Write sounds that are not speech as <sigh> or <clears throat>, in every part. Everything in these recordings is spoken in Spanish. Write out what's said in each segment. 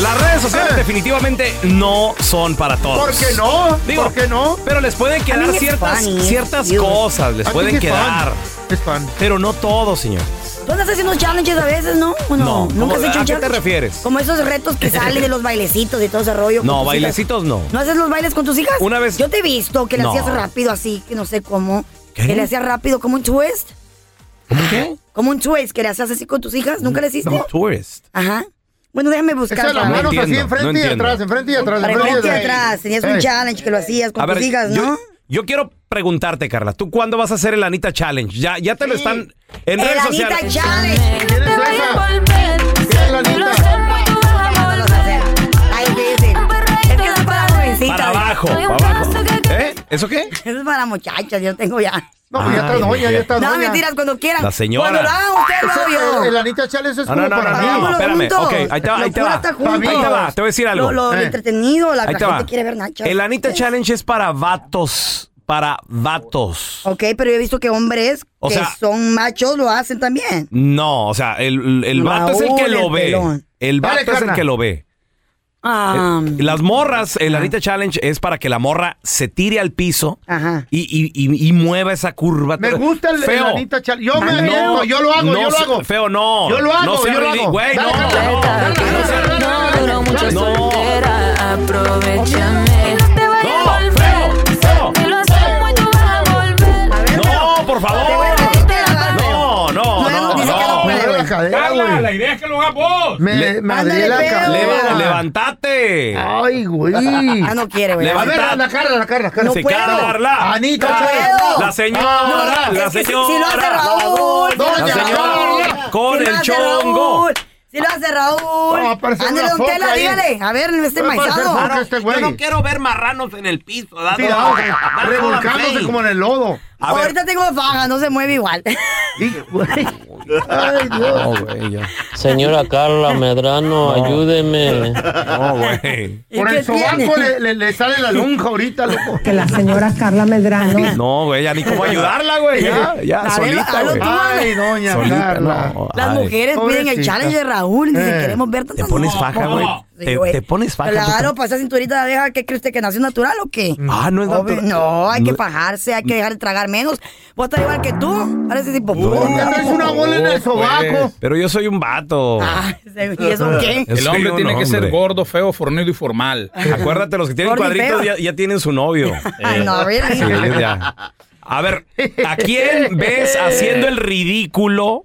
Las redes sociales Eh. definitivamente no son para todos. ¿Por qué no? Digo, ¿Por qué no? Pero les pueden quedar ciertas, funny, ciertas cosas, les I pueden quedar. Es fan. Pero no todo, señor. Tú andas haciendo challenges a veces, ¿no? ¿O no? No. ¿Nunca has ¿Cómo- hecho a un qué te refieres? Como esos retos que salen de los bailecitos y todo ese rollo. No, hijas. bailecitos no. ¿No haces los bailes con tus hijas? Una vez- Yo te he visto que le No. hacías rápido así, que no sé cómo. ¿Qué? Que le hacías rápido como un twist. ¿Cómo qué? Como un twist que le hacías así con tus hijas. ¿Nunca le hiciste? Tourist. Ajá. Bueno, déjame buscar. De las manos así entiendo, enfrente no y entiendo. atrás, enfrente y atrás, enfrente y enfrente y atrás. Tenías un challenge que lo hacías con tus hijas, ¿no? yo quiero preguntarte, Carla, ¿tú cuándo vas a hacer el Anita Challenge? Ya, ya te lo están en El redes Anita sociales. Challenge. ¿Quién es esa? ¿Quién es la Anita? Para abajo, para abajo. ¿Eh? ¿Eso qué? Eso es para muchachas, yo tengo ya. No, pues ya está doña, ya está No, doña. mentiras, cuando quieran. La señora. Cuando lo hagan ustedes, yo. El Anita Challenge es No, como no, no, para no, mí. no, espérame. juntos. Ok, ahí te va, ahí te va. Ahí te va, te voy a decir algo. Lo, lo Eh. entretenido, la, gente va. quiere ver nachas. El Anita Challenge es para vatos. Para vatos. Ok, pero yo he visto que hombres O que sea- son machos lo hacen también. No, o sea, el, el vato es el que Raúl, lo el ve. pelón. El Dale, vato es el Carla. que lo ve. Ah, Las morras, el Anita Challenge es para que la morra se tire al piso Ajá. y, y, y, y mueva esa curva. Me gusta el, el Feo. Anita Challenge. Yo me No, yo lo hago, no yo lo hago. Feo, no. Yo lo hago, no sea yo lo hago. Güey, Dale, no. No, dale, no, dale, dale, dale, duró mucho. No. soltera, aprovechame. No, feo, feo. Si lo hacemos, tú vas a volver. No, por favor. Cadera, Carla, güey. la idea es que lo hagas vos. Me, Le- me adrié la cadera. Leva- levantate. Ay, güey. Ah, no quiere, güey. A ver, la Carla, la Carla, Carla. No Se puedo. Carla. Anita No puedo. La señora, la señora. Si lo hace Raúl. Doña hace La señora Raúl, con el chongo. Raúl, Si lo hace Raúl. No, Ándale, una don foca Tela, ahí. dígale. A ver, este maizado. este güey. quiero ver marranos en el piso. dando- Sí, vamos, dando revolcándose como en el lodo. A ver. Ahorita tengo faja, no se mueve igual. <laughs> Ay, Dios. Señora Carla Medrano, ayúdeme. No, güey. ¿Y Por el sobaco le, le, le sale la lonja ahorita, loco. que la señora Carla Medrano <laughs> No, güey, ya ni cómo ayudarla, güey. Ya, ya, ver, solita, güey. Ay, doña Solita, Carla. no. Las Ay. mujeres piden el challenge de Raúl y dicen, Eh. queremos ver tantas Te pones faja, no. güey. Te- güey. te pones faja, Claro, para esa cinturita de abeja, ¿qué cree usted que nació natural o qué? Ah, no es Obvio- natural. No, hay que No- fajarse, hay que dejar de tragar menos. Vos estás igual que tú, parece tipo Ya traes una bola en el sobaco. Pero yo soy un vato. Ah, ¿y eso <laughs> qué? El soy hombre tiene que ser gordo, feo, fornido y formal. <laughs> Acuérdate, los que tienen cuadritos ya, ya tienen su novio. <laughs> Ay, no, really. Sí, ya. A ver, ¿a quién ves haciendo el ridículo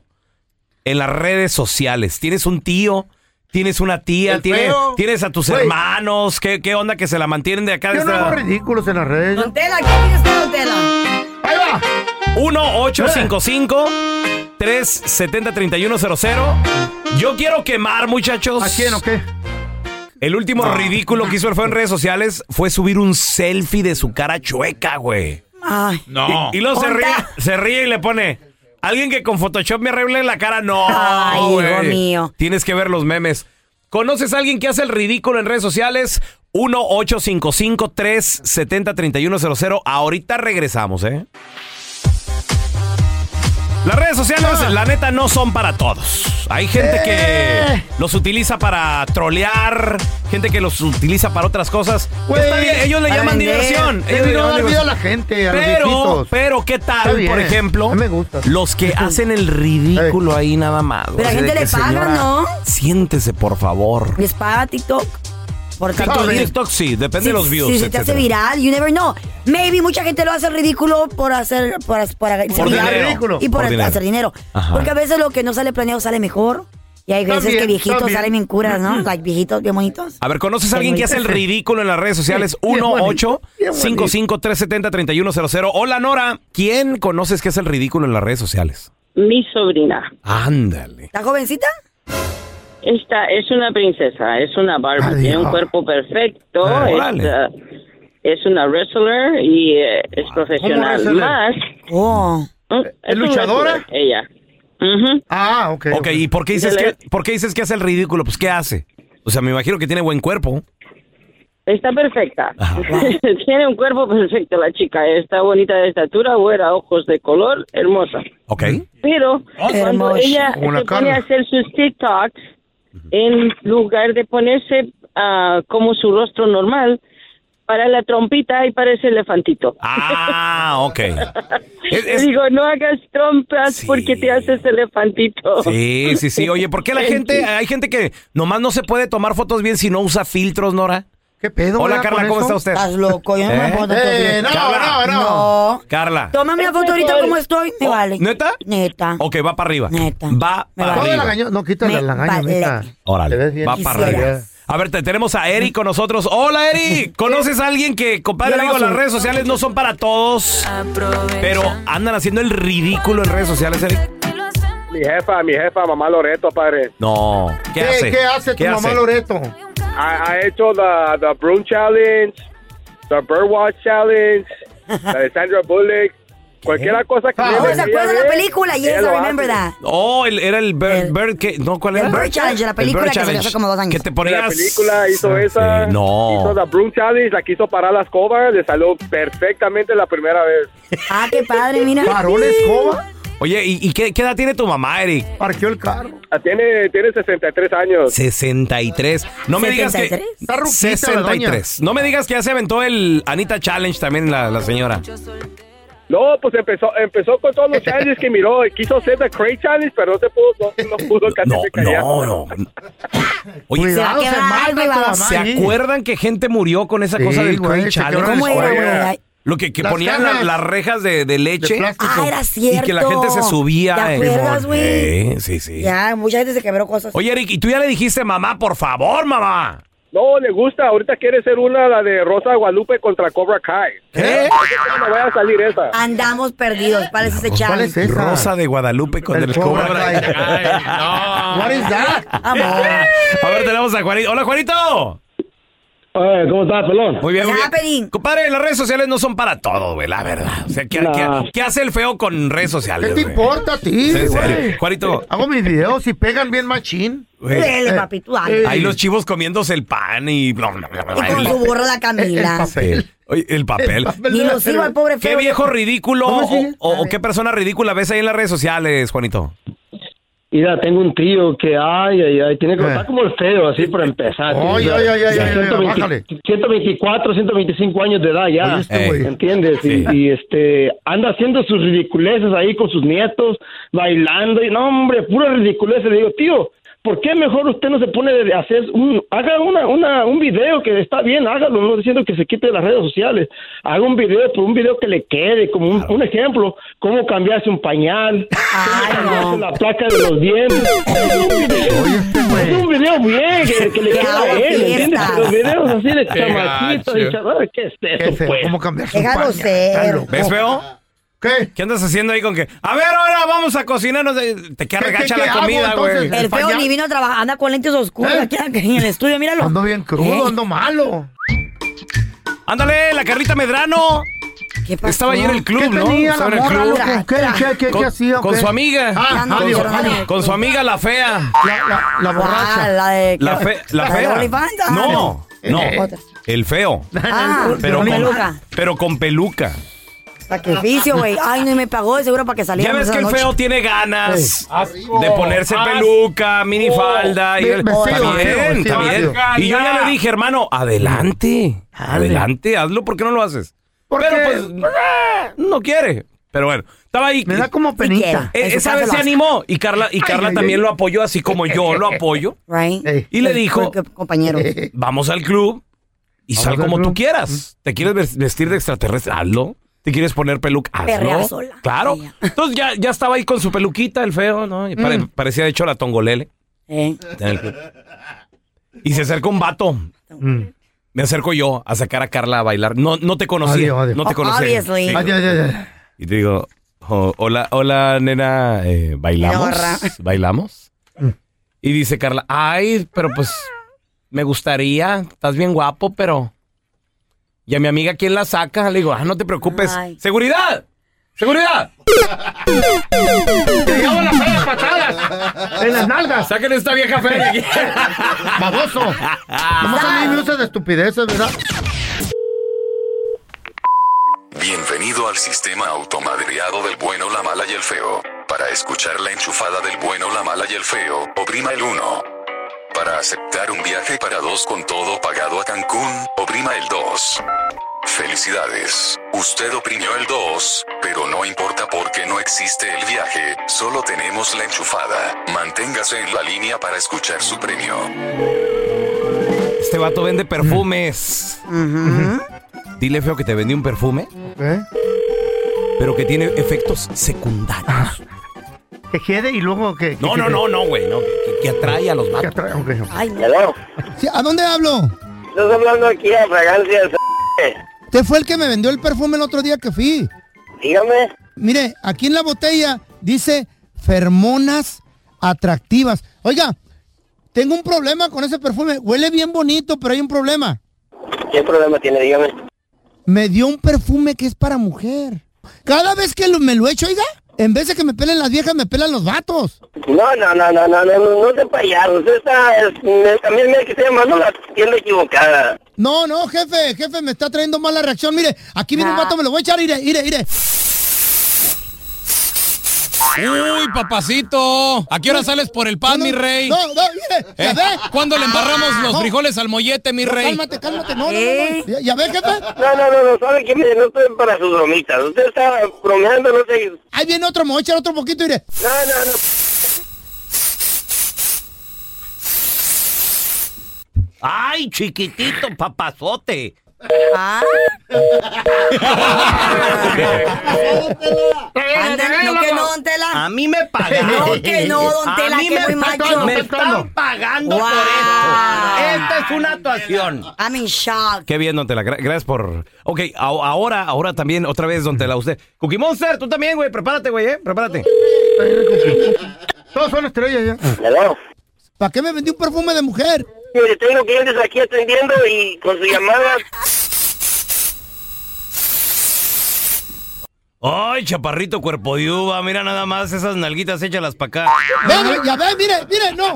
en las redes sociales? ¿Tienes un tío? ¿Tienes una tía? ¿Tienes, feo. ¿Tienes a tus hermanos? ¿Qué, ¿Qué onda que se la mantienen de acá? Yo no hago ridículos en las redes. Don Tela, ¿qué Don Tela? Ahí va. 1-855-370-3100. Yo quiero quemar, muchachos. ¿A quién o qué? El último ridículo que hizo el feo en redes sociales fue subir un selfie de su cara chueca, güey. Ay, No. Y, y luego se ríe, se ríe y le pone. Alguien que con Photoshop me arregle la cara, no. Ay, hijo mío. Tienes que ver los memes. ¿Conoces a alguien que hace el ridículo en redes sociales? 1-855-370-3100. Ahorita regresamos, ¿eh? Las redes sociales, la neta, no son para todos. Hay gente que los utiliza para trolear, gente que los utiliza para otras cosas. Güey, Está bien, ellos le llaman vender. diversión. Ellos le llaman vida a diversión. la gente, a los Pero, viejitos. pero, ¿qué tal, por ejemplo? Me gusta. Los que hacen el ridículo ahí nada más. Pero a Así de gente le pagan, señora, ¿no? Siéntese, por favor. ¿les paga TikTok? Por tanto. TikTok sí, depende de los views. Si se te hace etcétera. viral, you never know. Maybe mucha gente lo hace ridículo por hacer, por, por, hacer Por viral dinero. ridículo. y por, Por dinero. hacer dinero. Ajá. Porque a veces lo que no sale planeado sale mejor. Y hay veces También, que viejitos también. salen bien curas, ¿no? Like viejitos bien bonitos. A ver, ¿conoces a alguien que hace el ridículo en las redes sociales? Bien 1 bonito, 8 bien 55 370 3100 Hola, Nora. ¿Quién conoces que hace el ridículo en las redes sociales? Mi sobrina. Ándale. ¿La jovencita? Esta es una princesa, es una Barbie, tiene un cuerpo perfecto, Ah, es, ah, es una wrestler y eh, es profesional. wrestler? Más, Oh. mm, ¿Es luchadora? wrestler, ella. Ah, ok. Ok, ¿y por qué dices que, por qué dices que hace el ridículo? Pues, ¿qué hace? O sea, me imagino que tiene buen cuerpo. Está perfecta. <laughs> Tiene un cuerpo perfecto la chica, está bonita de estatura, buena, ojos de color, hermosa. ¿Ok? Pero cuando Hermosa. ella se pone a hacer sus TikToks, en lugar de ponerse ah, como su rostro normal, para la trompita y parece elefantito. Ah, ok. <laughs> Es- Le es- digo, no hagas trompas Sí. porque te haces elefantito. sí, sí, sí. Oye, ¿por qué la <laughs> gente, hay gente que nomás no se puede tomar fotos bien si no usa filtros, Nora? ¿Qué pedo? Hola, Carla, ¿cómo eso? está usted? Estás loco, yo no me ¿Eh? puedo Eh, no, Carla. no, no. No. Carla. Tómame una foto ahorita como estoy, me vale. ¿Neta? Neta. Ok, va para arriba. Neta. Va para vale. Arriba. No, quítale agaño, vale. mija. Órale, va para arriba. A ver, te- tenemos a Eric con nosotros. Hola, Eric. <laughs> ¿Conoces a alguien que, compadre, la digo, las redes sociales no son para todos, pero andan haciendo el ridículo en redes sociales, Eric? Mi jefa, mi jefa, mamá Loreto, padre. No. ¿Qué, ¿Qué, hace? ¿Qué hace tu mamá Loreto? Ha, ha hecho the, the Broom Challenge, the Birdwatch Challenge, <laughs> la de Sandra Bullock. Cualquier cosa que Ah, ella ¿se ella acuerdan de la película? Yes, I remember that. Oh, el- era el Bird, El- Bird ¿qué? No, ¿cuál el era? Bird Challenge, la El película Bird que hace Challenge. como dos años. Que te La ponías... película hizo esa. Sí, no. Hizo la Broom Challenge, la quiso parar la escoba, le salió perfectamente la primera vez. Ah, qué padre, mira. ¿Paró la escoba? Oye, ¿y, y qué, qué edad tiene tu mamá, Eric? Parqueó el carro. Ah, Tiene, tiene 63 años. 63. No me digas que... 73. Está ruquita la doña. 63. No me digas que ya se aventó el Anita Challenge también la, la señora. No, pues empezó empezó con todos los challenges que miró. Quiso hacer the Crate Challenge, pero no se pudo, no, no pudo casi No, no, no. <laughs> Oye, Cuidado, Se se quebrar mata algo y tu va a- mamá ¿se ahí. acuerdan que gente murió con esa Sí, cosa del se Challenge? ¿Cómo era, güey? Lo que, que Las ponían la- las rejas de, de leche plástico. Ah, era cierto. y que la gente se subía. ¿Te en- acuerdas, güey? Sí, sí, sí. Ya, mucha gente se quebró cosas. Oye, Eric, ¿y tú ya le dijiste, mamá, por favor, mamá? No, le gusta. Ahorita quiere ser una, la de Rosa Guadalupe contra Cobra Kai. ¿Qué? No vaya a salir esa. Andamos perdidos. ¿Cuál es ese ¿Cuál challenge? es esa? Rosa de Guadalupe con el, El Cobra cobra. Kai. What is that? Amor. A ver, tenemos a Juanito. Hola, Juanito. ¿Cómo estás, pelón? Muy bien, muy bien. Compadre, las redes sociales no son para todo, güey, la verdad. O sea, ¿qué, qué- qué hace el feo con redes sociales? ¿Qué te güey? importa a ti, Sí, güey? Juanito. Hago mis videos y pegan bien machín. Dele, papi, tú dale. eh, Ahí los chivos comiéndose el pan y... Y con su burro la El Camila. papel. Oye, el papel. El papel Ni de la lo sigo al cerveza. pobre ¿Qué feo. viejo ridículo ¿Cómo o, qué persona ridícula ves ahí en las redes sociales, Juanito? Mira, tengo un tío que, ay, ay, ay, tiene que Eh. está como el feo, así para empezar. Ay, ay, ay, ay, ya ay, 120 bájale. 124, 125 años de edad ya. Oye. ¿Entiendes? Y-. Y, este anda haciendo sus ridiculeces ahí con sus nietos, bailando y no, hombre, pura ridiculez. Le digo, tío, ¿por qué mejor usted no se pone de hacer un haga una, una un video que está bien, hágalo, no diciendo que se quite de las redes sociales. Haga un video, pero un video que le quede como un, un ejemplo, cómo cambiarse un pañal, <laughs> Ay, cómo cambiarse no. la placa de los dientes. Es güey. un video bien que, que le Que queda a él, ¿entiendes? Los videos así de chamaquitos y ¿qué es eso, pues? ¿Cómo cambiarse un pañal? ¿Ves, feo? ¿Qué? ¿Qué andas haciendo ahí con que? A ver, ahora vamos a cocinarnos. eh, Te queda ¿Qué- regacha qué- la qué hago, comida, güey. El feo ni vino a trabajar, anda con lentes oscuros ¿Eh? aquí en el estudio, míralo. Ando bien crudo, ¿Eh? ando malo. Ándale, la Carlita Medrano. ¿Qué pasó? Estaba ahí en el club, ¿Qué ¿no? tenía Estaba la en el morra, club. loco? ¿Qué, qué, qué, qué Con, hacía? o con qué? su amiga. Ah, no, adiós, no, no. adiós. Con su amiga la fea. La, la, la Ah, borracha. la de... La, fe- la ¿La de fea. OnlyFans? Ah, No, no. Otra. El feo. Ah, Pero con con, peluca. pero con peluca. Sacrificio, güey. Ay, no, y me pagó de seguro para que saliera. Ya ves que el feo tiene ganas de ponerse peluca, minifalda. y Ve- está vestido, bien, vestido, está bien. vestido. Y yo ya le dije, hermano, adelante. Dale. Adelante, hazlo. ¿Por qué no lo haces? ¿Por Pero qué? pues, eh, no quiere. Pero bueno, estaba ahí. Me da como penita. Eh, esa vez se animó y Carla, y Carla ay, también ay. lo apoyó, así como yo lo apoyo. <laughs> Right. Y le dijo, Porque, Compañero. vamos al club y sal al como club. tú quieras. ¿Te quieres ves- vestir de extraterrestre? Hazlo. ¿Te quieres poner peluca? Hazlo. sola. Claro. Entonces ya, ya estaba ahí con su peluquita, el feo, ¿no? Y pare- parecía de hecho la tongolele. Eh. Y se acerca un vato. Mm. Me acerco yo a sacar a Carla a bailar. No, no te conocía. Adiós, adiós. No te conocía. Obviously. Sí. Ay, ay, ay, ay. Y te digo, oh, hola, hola, nena, eh, ¿bailamos? ¿Bailamos? Mm. Y dice Carla, ay, pero pues me gustaría, estás bien guapo, pero... Y a mi amiga, ¿quién la saca? Le digo, ah, no te preocupes. Ay. ¡Seguridad! ¡Seguridad! Te llevo las feas patadas en las nalgas. ¡Saquen esta vieja fea de aquí! Baboso. ¿Cómo son minutos de estupideces, verdad? Bienvenido al sistema automadreado del bueno, la mala y el feo. Para escuchar la enchufada del bueno, la mala y el feo, oprima el 1. Para aceptar un viaje para dos con todo pagado a Cancún, oprima el 2. Felicidades, usted oprimió el 2, pero no importa porque no existe el viaje, solo tenemos la enchufada. Manténgase en la línea para escuchar su premio. Este vato vende perfumes. Dile, feo, que te vendí un perfume, ¿Eh? pero que tiene efectos secundarios. Que quede y luego que... No, que- no, que- no, no, güey. No, que, que atrae a los que vatos. atrae- ok. Ay, no. Sí, ¿A dónde hablo? Estás hablando aquí a fragancias. Usted fue el que me vendió el perfume el otro día que fui. Dígame. Mire, aquí en la botella dice fermonas atractivas. Oiga, tengo un problema con ese perfume. Huele bien bonito, pero hay un problema. ¿Qué problema tiene? Dígame. Me dio un perfume que es para mujer. Cada vez que lo- me lo echo, oiga, en vez de que me pelen las viejas, me pelan los vatos. No, no, no, no, no, no, no, no se payaso. Usted está, es- me- también me que está llamando la tienda equivocada. No, no, jefe, jefe, me está trayendo mala reacción. Mire, aquí viene un Ah. vato, me lo voy a echar, ire, ire, ire. Uy, papacito. ¿A qué hora sales por el pan, No, mi no, rey? No, no, mire, ¿Eh? ¿Cuándo le embarramos los No. frijoles al mollete, mi No, rey? Cálmate, cálmate, no, no, no, ¿Eh? no. Ya, ya ve, jefe. No, no, no, no, sabe que mire, no estoy para sus bromitas. Usted está bromeando, no sé. Ahí viene otro, me voy a echar otro poquito, ire. No, no, no. ¡Ay, chiquitito, papazote! Ah. Ándale, no que no, don Tela. A mí me pagan. No que no, don Tela, que muy macho. me están pagando Wow. por esto. Esta es una actuación. I'm in shock. Qué bien, don Tela. Gra- Gracias por... Ok, a- ahora, ahora también, otra vez, don Tela, usted. Cookie Monster, tú también, güey. Prepárate, güey, ¿eh? Prepárate. Todos son estrellas ya. ¿Para qué me vendí un perfume de mujer? Mire, tengo clientes aquí atendiendo y con su llamada. Ay, chaparrito cuerpo de uva. Mira nada más esas nalguitas, échalas para acá. Ve, ve, ya ve, mire, mire, no.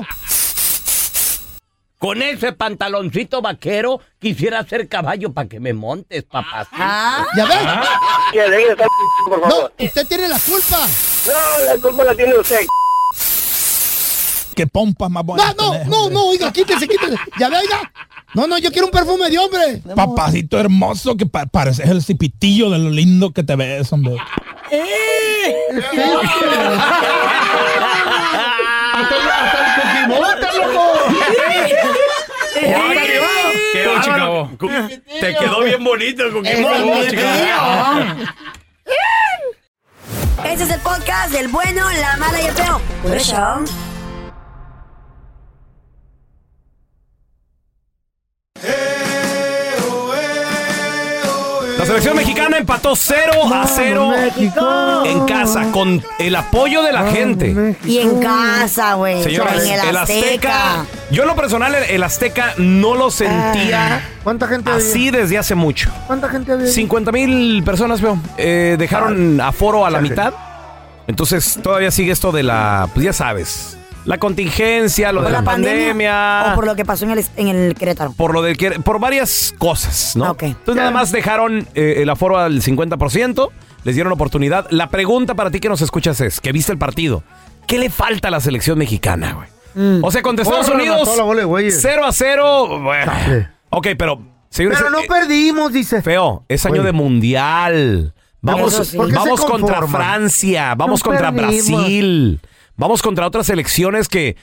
Con ese pantaloncito vaquero quisiera ser caballo para que me montes, papá. Ah. Ya ve. Que deje de estar, <laughs> por No, usted tiene la culpa. No, la culpa la tiene usted. Qué pompa más No, no, no, no, oiga, quítese, quítese. Ya ve, oiga. No, no, yo quiero un perfume de hombre. Papacito hermoso, que pa- pareces el cipitillo de lo lindo que te ves, hombre. <laughs> <laughs> El, hasta el loco. <laughs> ¡Qué Te quedó bien bonito, Cookie Es Monster. Ese es el podcast del bueno, la mala y el feo. Por eso. Selección mexicana empató 0 a 0 México. en casa con el apoyo de la gente. Y en casa, güey. Señores, en el Azteca. Yo en lo personal el, el Azteca no lo sentía ¿Cuánta gente había? así desde hace mucho. ¿Cuánta gente había? 50 mil personas, veo. Eh, dejaron aforo a la mitad. Entonces todavía sigue esto de la, pues ya sabes, la contingencia, lo ¿Por de la, pandemia. ¿O por lo que pasó en el, en el Querétaro? por lo del que- por varias cosas, ¿no? Ok. Entonces nada más dejaron eh, el aforo al 50%, les dieron oportunidad. La pregunta para ti que nos escuchas es, que viste el partido, ¿qué le falta a la selección mexicana, güey? O sea, contra Estados Unidos, bola de güeyes. 0 a 0, bueno. Ok, pero, señores, Pero no eh, perdimos, dice. feo, es año Oye. de mundial. Vamos, sí. ¿Por qué se vamos contra? Francia, vamos No contra perdimos. Brasil, vamos contra otras selecciones que,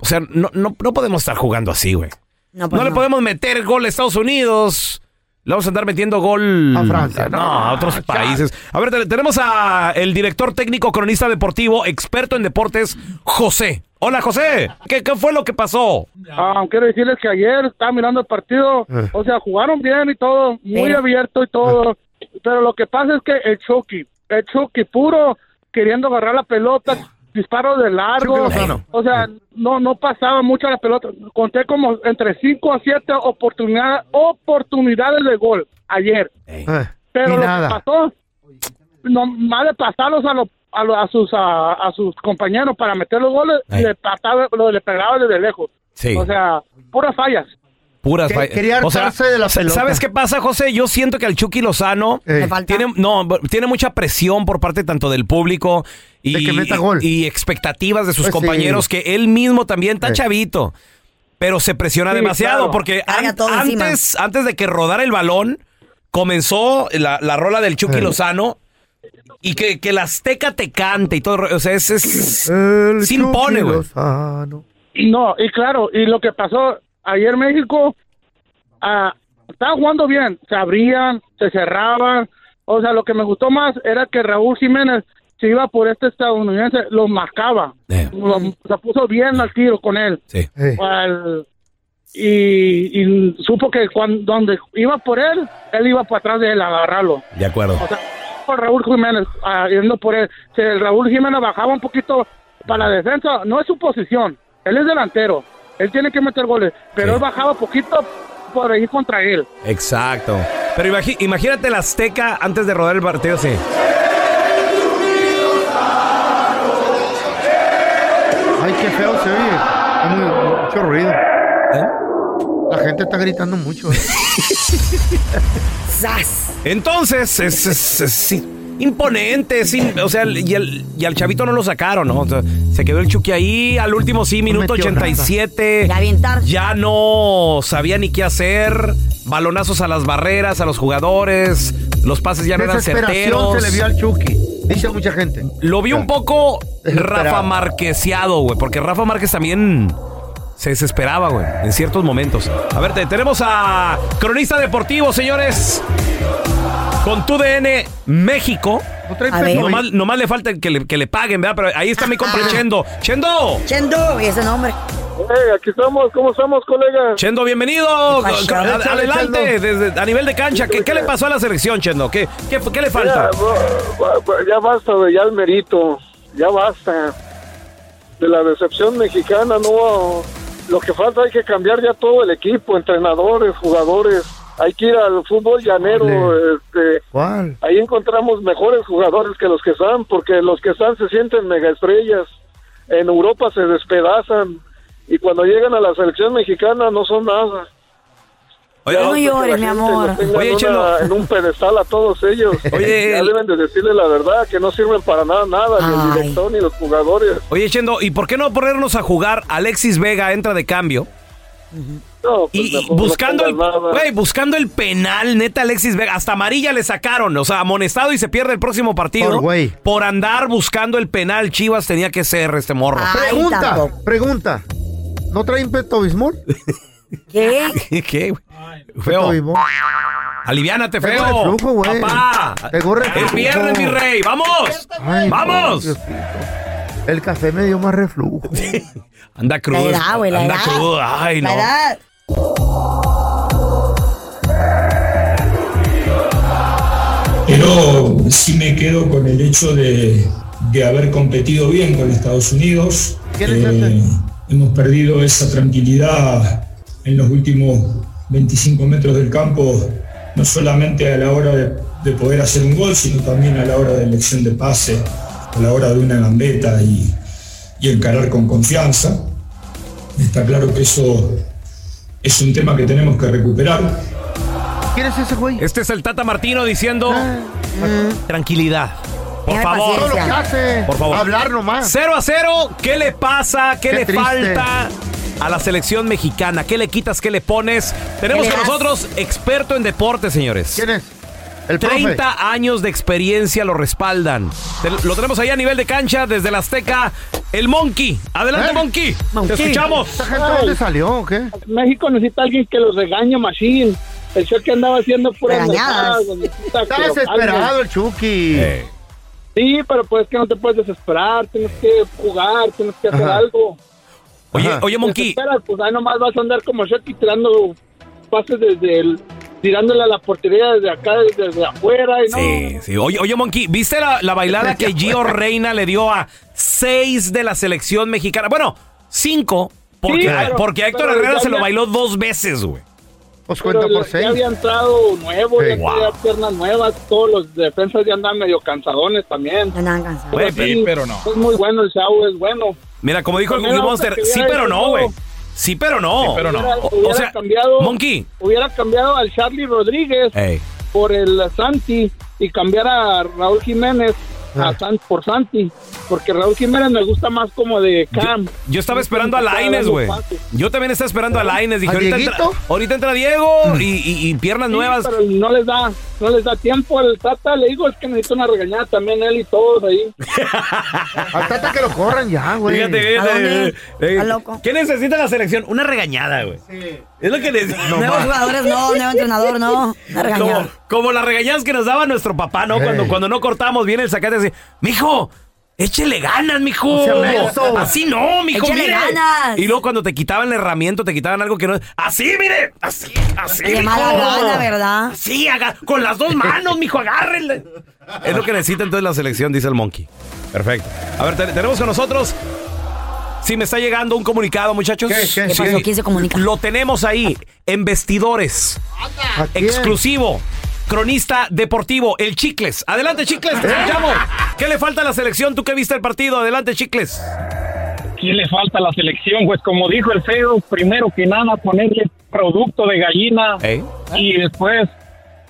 o sea, no, no, no podemos estar jugando así, güey. No, pues No le podemos meter gol a Estados Unidos. Le vamos a andar metiendo gol A Francia. No, a otros países. A ver, te- tenemos a el director técnico, cronista deportivo, experto en deportes, José. Hola, José. ¿Qué, qué fue lo que pasó? Ah, quiero decirles que ayer estaba mirando el partido, Eh. o sea, jugaron bien y todo, muy abierto y todo, pero lo que pasa es que el Chucky, el Chucky puro queriendo agarrar la pelota, disparos de largo. O sea, no no pasaba mucho la pelota. Conté como entre 5 a 7 oportunidades, oportunidades de gol ayer. Eh, Pero lo nada. que pasó, no, más de pasarlos a, los a, los- a sus a, a sus compañeros para meter los goles, le pasaba, lo, le pegaba desde lejos. Sí. O sea, puras fallas. Puras Que- quería O sea, de la pelota. ¿Sabes qué pasa, José? Yo siento que al Chucky Lozano falta. tiene, no, tiene mucha presión por parte tanto del público y, De que meta gol. y expectativas de sus Pues sí. compañeros que él mismo también está Eh. chavito. Pero se presiona Sí, demasiado claro. porque an- encima. antes, antes de que rodara el balón, comenzó la, la rola del Chucky Eh. Lozano y que, que la Azteca te cante y todo. O sea, es, es- se impone, güey. No, y claro, y lo que pasó ayer México, ah, estaba jugando bien, se abrían, se cerraban, o sea, lo que me gustó más era que Raúl Jiménez se iba por este estadounidense, lo marcaba, Eh. Lo- se puso bien al tiro con él. Sí. Al- y, y supo que cuando donde iba por él, él iba para atrás de él a agarrarlo. De acuerdo. O sea, por Raúl Jiménez, ah, yendo por él. Si el Raúl Jiménez bajaba un poquito para la defensa, no es su posición. Él es delantero. Él tiene que meter goles. Pero Sí. él bajaba poquito por ahí contra él. Exacto. Pero imagi- imagínate la Azteca antes de rodar el partido, sí. Ay, qué feo se oye. Hay muy- mucho ruido. ¿Eh? La gente está gritando mucho. eh. ¡Sas! <laughs> Entonces, es, es- es- sí, imponente, sí, o sea, y, el- y al chavito no lo sacaron, ¿no? O sea, se quedó el Chucky ahí, al último sí, minuto metió 87. Y aventar. Ya no sabía ni qué hacer, balonazos a las barreras, a los jugadores, los pases ya no eran certeros. se le vio al Chucky. Dice mucha gente. Lo vi un poco. Rafa Marqueseado, güey, porque Rafa Márquez también se desesperaba, güey, en ciertos momentos. A ver, te- tenemos a cronista deportivo, señores, con tu DN México. A ver. Nomás, nomás le falta que le, que le paguen, ¿verdad? Pero ahí está mi compa Ah. Chendo. Chendo, Chendo, y ese nombre. aquí estamos, ¿cómo estamos, colega? Chendo, bienvenido. Échale, Adelante, desde- a nivel de cancha. ¿Qué, qué le pasó a la selección, Chendo? ¿Qué, qué, qué le falta? Ya, ya basta, ya el merito, ya basta. De la decepción mexicana, no. Lo que falta hay que cambiar ya todo el equipo, entrenadores, jugadores. Hay que ir al fútbol llanero. Este, ¿Cuál? ahí encontramos mejores jugadores que los que están, porque los que están se sienten mega estrellas. En Europa se despedazan y cuando llegan a la selección mexicana no son nada. Oye, no llores, mi amor. Oye, en, una- Chelo. en un pedestal a todos ellos. <laughs> Oye, ya el- deben de decirle la verdad, que no sirven para nada, nada, ni el Ay. director ni los jugadores. Oye, Chendo, ¿y por qué no ponernos a jugar? Alexis Vega entra de cambio. No, pues Y, no buscando el, buscando el penal, neta Alexis Vega, hasta amarilla le sacaron, o sea, amonestado y se pierde el próximo partido. Por andar buscando el penal, Chivas tenía que ser este morro. Ay, Pregunta, tampoco. pregunta. ¿No traen peto bismol? <laughs> ¿Qué? <laughs> ¿Qué? Feo. Aliviánate, feo. güey. Papá. Pegó El viernes, mi rey. ¡Vamos! Ay, ¡Vamos! El café me dio más reflujo. <laughs> Anda La crudo. edad, güey, la anda edad. crudo. Ay, no. La edad. Pero sí me quedo con el hecho de, de haber competido bien con Estados Unidos. ¿Quién es Eh, hemos perdido esa tranquilidad en los últimos 25 metros del campo, no solamente a la hora de, de poder hacer un gol, sino también a la hora de elección de pase, a la hora de una gambeta y, y encarar con confianza. Está claro que eso es un tema que tenemos que recuperar. ¿Quién es ese güey? Este es el Tata Martino diciendo tranquilidad. Por favor. Todo lo que paciencia. hace. Por favor. Hablar nomás. 0 a 0, ¿qué le pasa? ¿Qué, Qué le triste. falta a la selección mexicana? ¿Qué le quitas? ¿Qué le pones? Tenemos ¿Qué le con nosotros experto en deportes, señores. ¿Quién es? El profe. 30 años de experiencia lo respaldan. Lo tenemos ahí a nivel de cancha desde la Azteca. El Monkey. Adelante, ¿Eh? Monkey. Monkey. Te escuchamos. ¿Esta gente dónde salió o qué? México necesita alguien que los regañe, Machine. El show que andaba haciendo puras Regañadas. Está desesperado el Chucky. Eh, Sí, pero pues que no te puedes desesperar, tienes que jugar, tienes que hacer algo. Oye, Ajá. oye, Te Monkey. desesperas, pues ahí nomás vas a andar como Shoki tirando pases desde el tirándole a la portería desde acá, desde afuera y no. Sí, sí. Oye, oye, Monkey, ¿viste la, la bailada <laughs> que Gio Reina le dio a seis de la selección mexicana. Bueno, cinco, porque, Sí, pero- porque a Héctor pero Herrera ya se lo bailó dos veces, güey. Pues Pero cuenta por ya seis. había entrado nuevo, Sí. ya Wow. tenía piernas nuevas, todos los defensas ya andan medio cansadones también. Ya andan cansados. Güey, sí, pero no. Es muy bueno el show, es bueno. Mira, como dijo el Monster, sí, pero no, güey. Sí, pero no. Sí, pero no. Hubiera, O- sea, cambiado, Monkey. hubiera cambiado al Charlie Rodríguez Ey. por el Santi y cambiar a Raúl Jiménez. A San- por Santi, porque Raúl Jiménez me gusta más como de Cam. Yo estaba esperando a Laines, güey. Yo también estaba esperando a Laines. Dije, ¿A ahorita entra, ahorita entra Diego y, y- y piernas Sí, nuevas. pero no les da, no les da tiempo al Tata, le digo, es que necesita una regañada también él y todos ahí. Al Tata que lo corran ya, güey. Fíjate, fíjate. ¿A dónde? eh, loco. ¿Qué necesita la selección? Una regañada, güey. Es lo que necesita. Nuevos jugadores no, nuevo entrenador no. Como, las regañadas que nos daba nuestro papá, ¿no? Cuando, cuando no cortamos, viene el sacate así, mijo, échele ganas, mijo. No sea. Así no, mijo, Échele mire. ganas. Y luego cuando te quitaban la herramienta, te quitaban algo que no. Así, mire, así, así. Mijo. mala gana, ¿verdad? Así, aga- con las dos manos, mijo, agárrenle. Es lo que necesita entonces la selección, dice el Monkey. Perfecto. A ver, te- tenemos con nosotros. Sí, me está llegando un comunicado, muchachos. ¿Qué, qué? ¿Qué pasó? ¿Quién se comunica? Lo tenemos ahí, en vestidores. ¿A quién? Exclusivo. Cronista deportivo, el Chicles. Adelante, Chicles, te escuchamos. ¿Qué le falta a la selección? ¿Tú que viste el partido? Adelante, Chicles. ¿Qué le falta a la selección? Pues como dijo el feo, primero que nada ponerle producto de gallina Ey. y después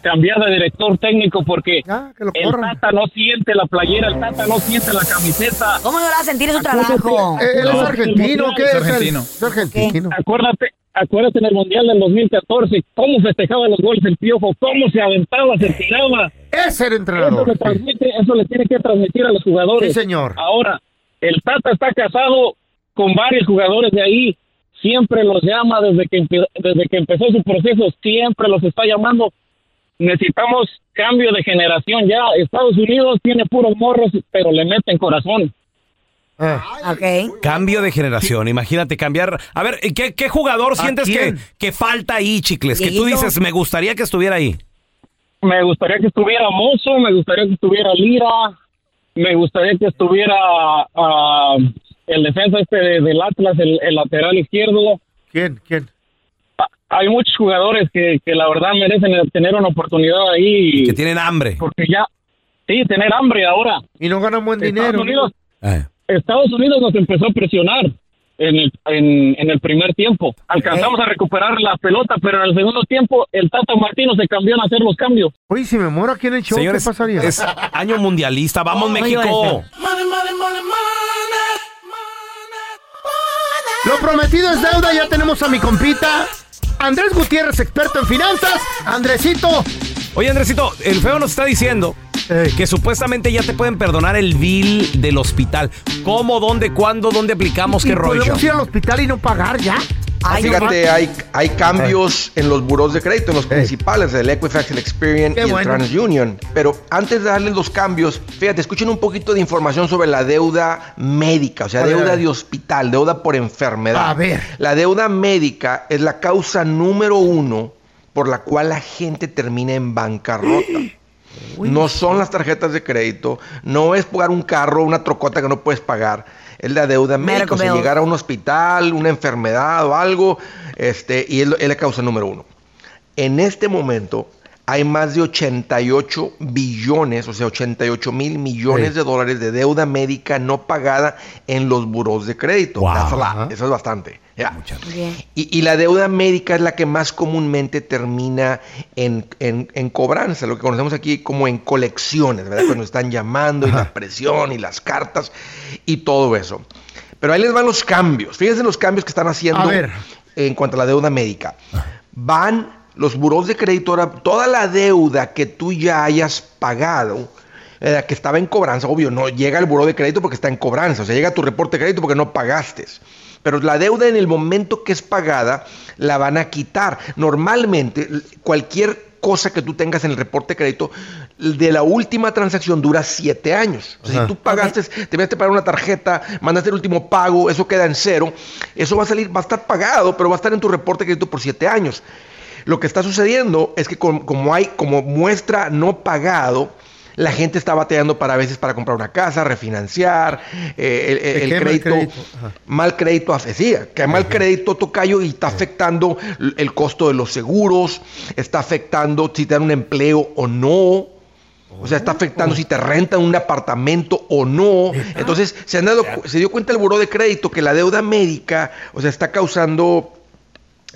cambiar de director técnico porque el. Tata no siente la playera, el Tata no siente la camiseta. ¿Cómo no va a sentir su trabajo? Eh, Él es No, argentino, ¿qué es? argentino. Es argentino. Acuérdate, acuérdate en el Mundial del 2014, cómo festejaba los goles el Piojo, cómo se aventaba, se tiraba. Es el Eso entrenador. le, transmite, eso le tiene que transmitir a los jugadores. Sí, señor. Ahora, el Tata está casado con varios jugadores de ahí. Siempre los llama desde que, desde que empezó su proceso. Siempre los está llamando. Necesitamos cambio de generación ya. Estados Unidos tiene puros morros, pero le meten corazón. Ah, Ok. Cambio de generación, imagínate cambiar. A ver, ¿qué, qué jugador sientes que, que falta ahí, Chicles? Que tú dices, me gustaría que estuviera ahí. Me gustaría que estuviera Mozo, me gustaría que estuviera Lira, me gustaría que estuviera ah, el defensa este de- del Atlas, el, el lateral izquierdo. ¿Quién? ¿Quién? Hay muchos jugadores que, que la verdad merecen tener una oportunidad ahí. Que tienen hambre. Porque ya, sí, tener hambre ahora. Y no ganan buen Estados dinero. Unidos, Eh. Estados Unidos nos empezó a presionar en el, en, en el primer tiempo. Alcanzamos a recuperar la pelota, pero en el segundo tiempo el Tata Martino se cambió a hacer los cambios. Oye, si me muero aquí en el show, Señores, ¿qué pasaría? es año mundialista. Vamos, Oye, México. Lo prometido es deuda, ya tenemos a mi compita. Andrés Gutiérrez, experto en finanzas. Andresito. Oye, Andresito, el feo nos está diciendo Que supuestamente ya te pueden perdonar el bill del hospital. ¿Cómo, dónde, cuándo, dónde aplicamos? ¿Y ¿Qué rollo? podemos ir al hospital y no pagar ya? Ay, no Fíjate, hay, hay cambios en los buros de crédito, en los principales, el Equifax, el Experian Qué y el bueno. TransUnion. Pero antes de darles los cambios, fíjate, escuchen un poquito de información sobre la deuda médica, o sea, a deuda ver. de hospital, deuda por enfermedad. A ver. La deuda médica es la causa número uno por la cual la gente termina en bancarrota. <gasps> No son las tarjetas de crédito, no es pagar un carro, una trocota que no puedes pagar. Es la deuda médica, o sea, llegar a un hospital, una enfermedad o algo, este, y es, es la causa número uno. En este momento hay más de 88 billones, o sea, 88 mil millones Sí. de dólares de deuda médica no pagada en los buros de crédito. Wow. That's a lot. Ajá. Eso es bastante. Y, y la deuda médica es la que más comúnmente termina en, en- en cobranza, lo que conocemos aquí como en colecciones, ¿verdad? Cuando están llamando y la presión y las cartas y todo eso. Pero ahí les van los cambios. Fíjense los cambios que están haciendo en cuanto a la deuda médica. Van los buros de crédito, ahora, toda la deuda que tú ya hayas pagado, eh, que estaba en cobranza, obvio, no llega al buró de crédito porque está en cobranza, o sea, llega tu reporte de crédito porque no pagaste. Pero la deuda en el momento que es pagada la van a quitar. Normalmente, cualquier cosa que tú tengas en el reporte de crédito, de la última transacción dura siete años. O sea, si tú pagaste, te de pagar una tarjeta, mandaste el último pago, eso queda en cero, eso va a salir, va a estar pagado, pero va a estar en tu reporte de crédito por siete años. Lo que está sucediendo es que com- como hay, como muestra no pagado, La gente está batallando para a veces para comprar una casa, refinanciar, eh, el- crédito, crédito. Ajá. mal crédito, así, que mal crédito tocayo y está afectando el costo de los seguros, está afectando si te dan un empleo o no. O sea, está afectando si te rentan un apartamento o no. Entonces, se, han dado, se dio cuenta el buró de crédito que la deuda médica, o sea, está causando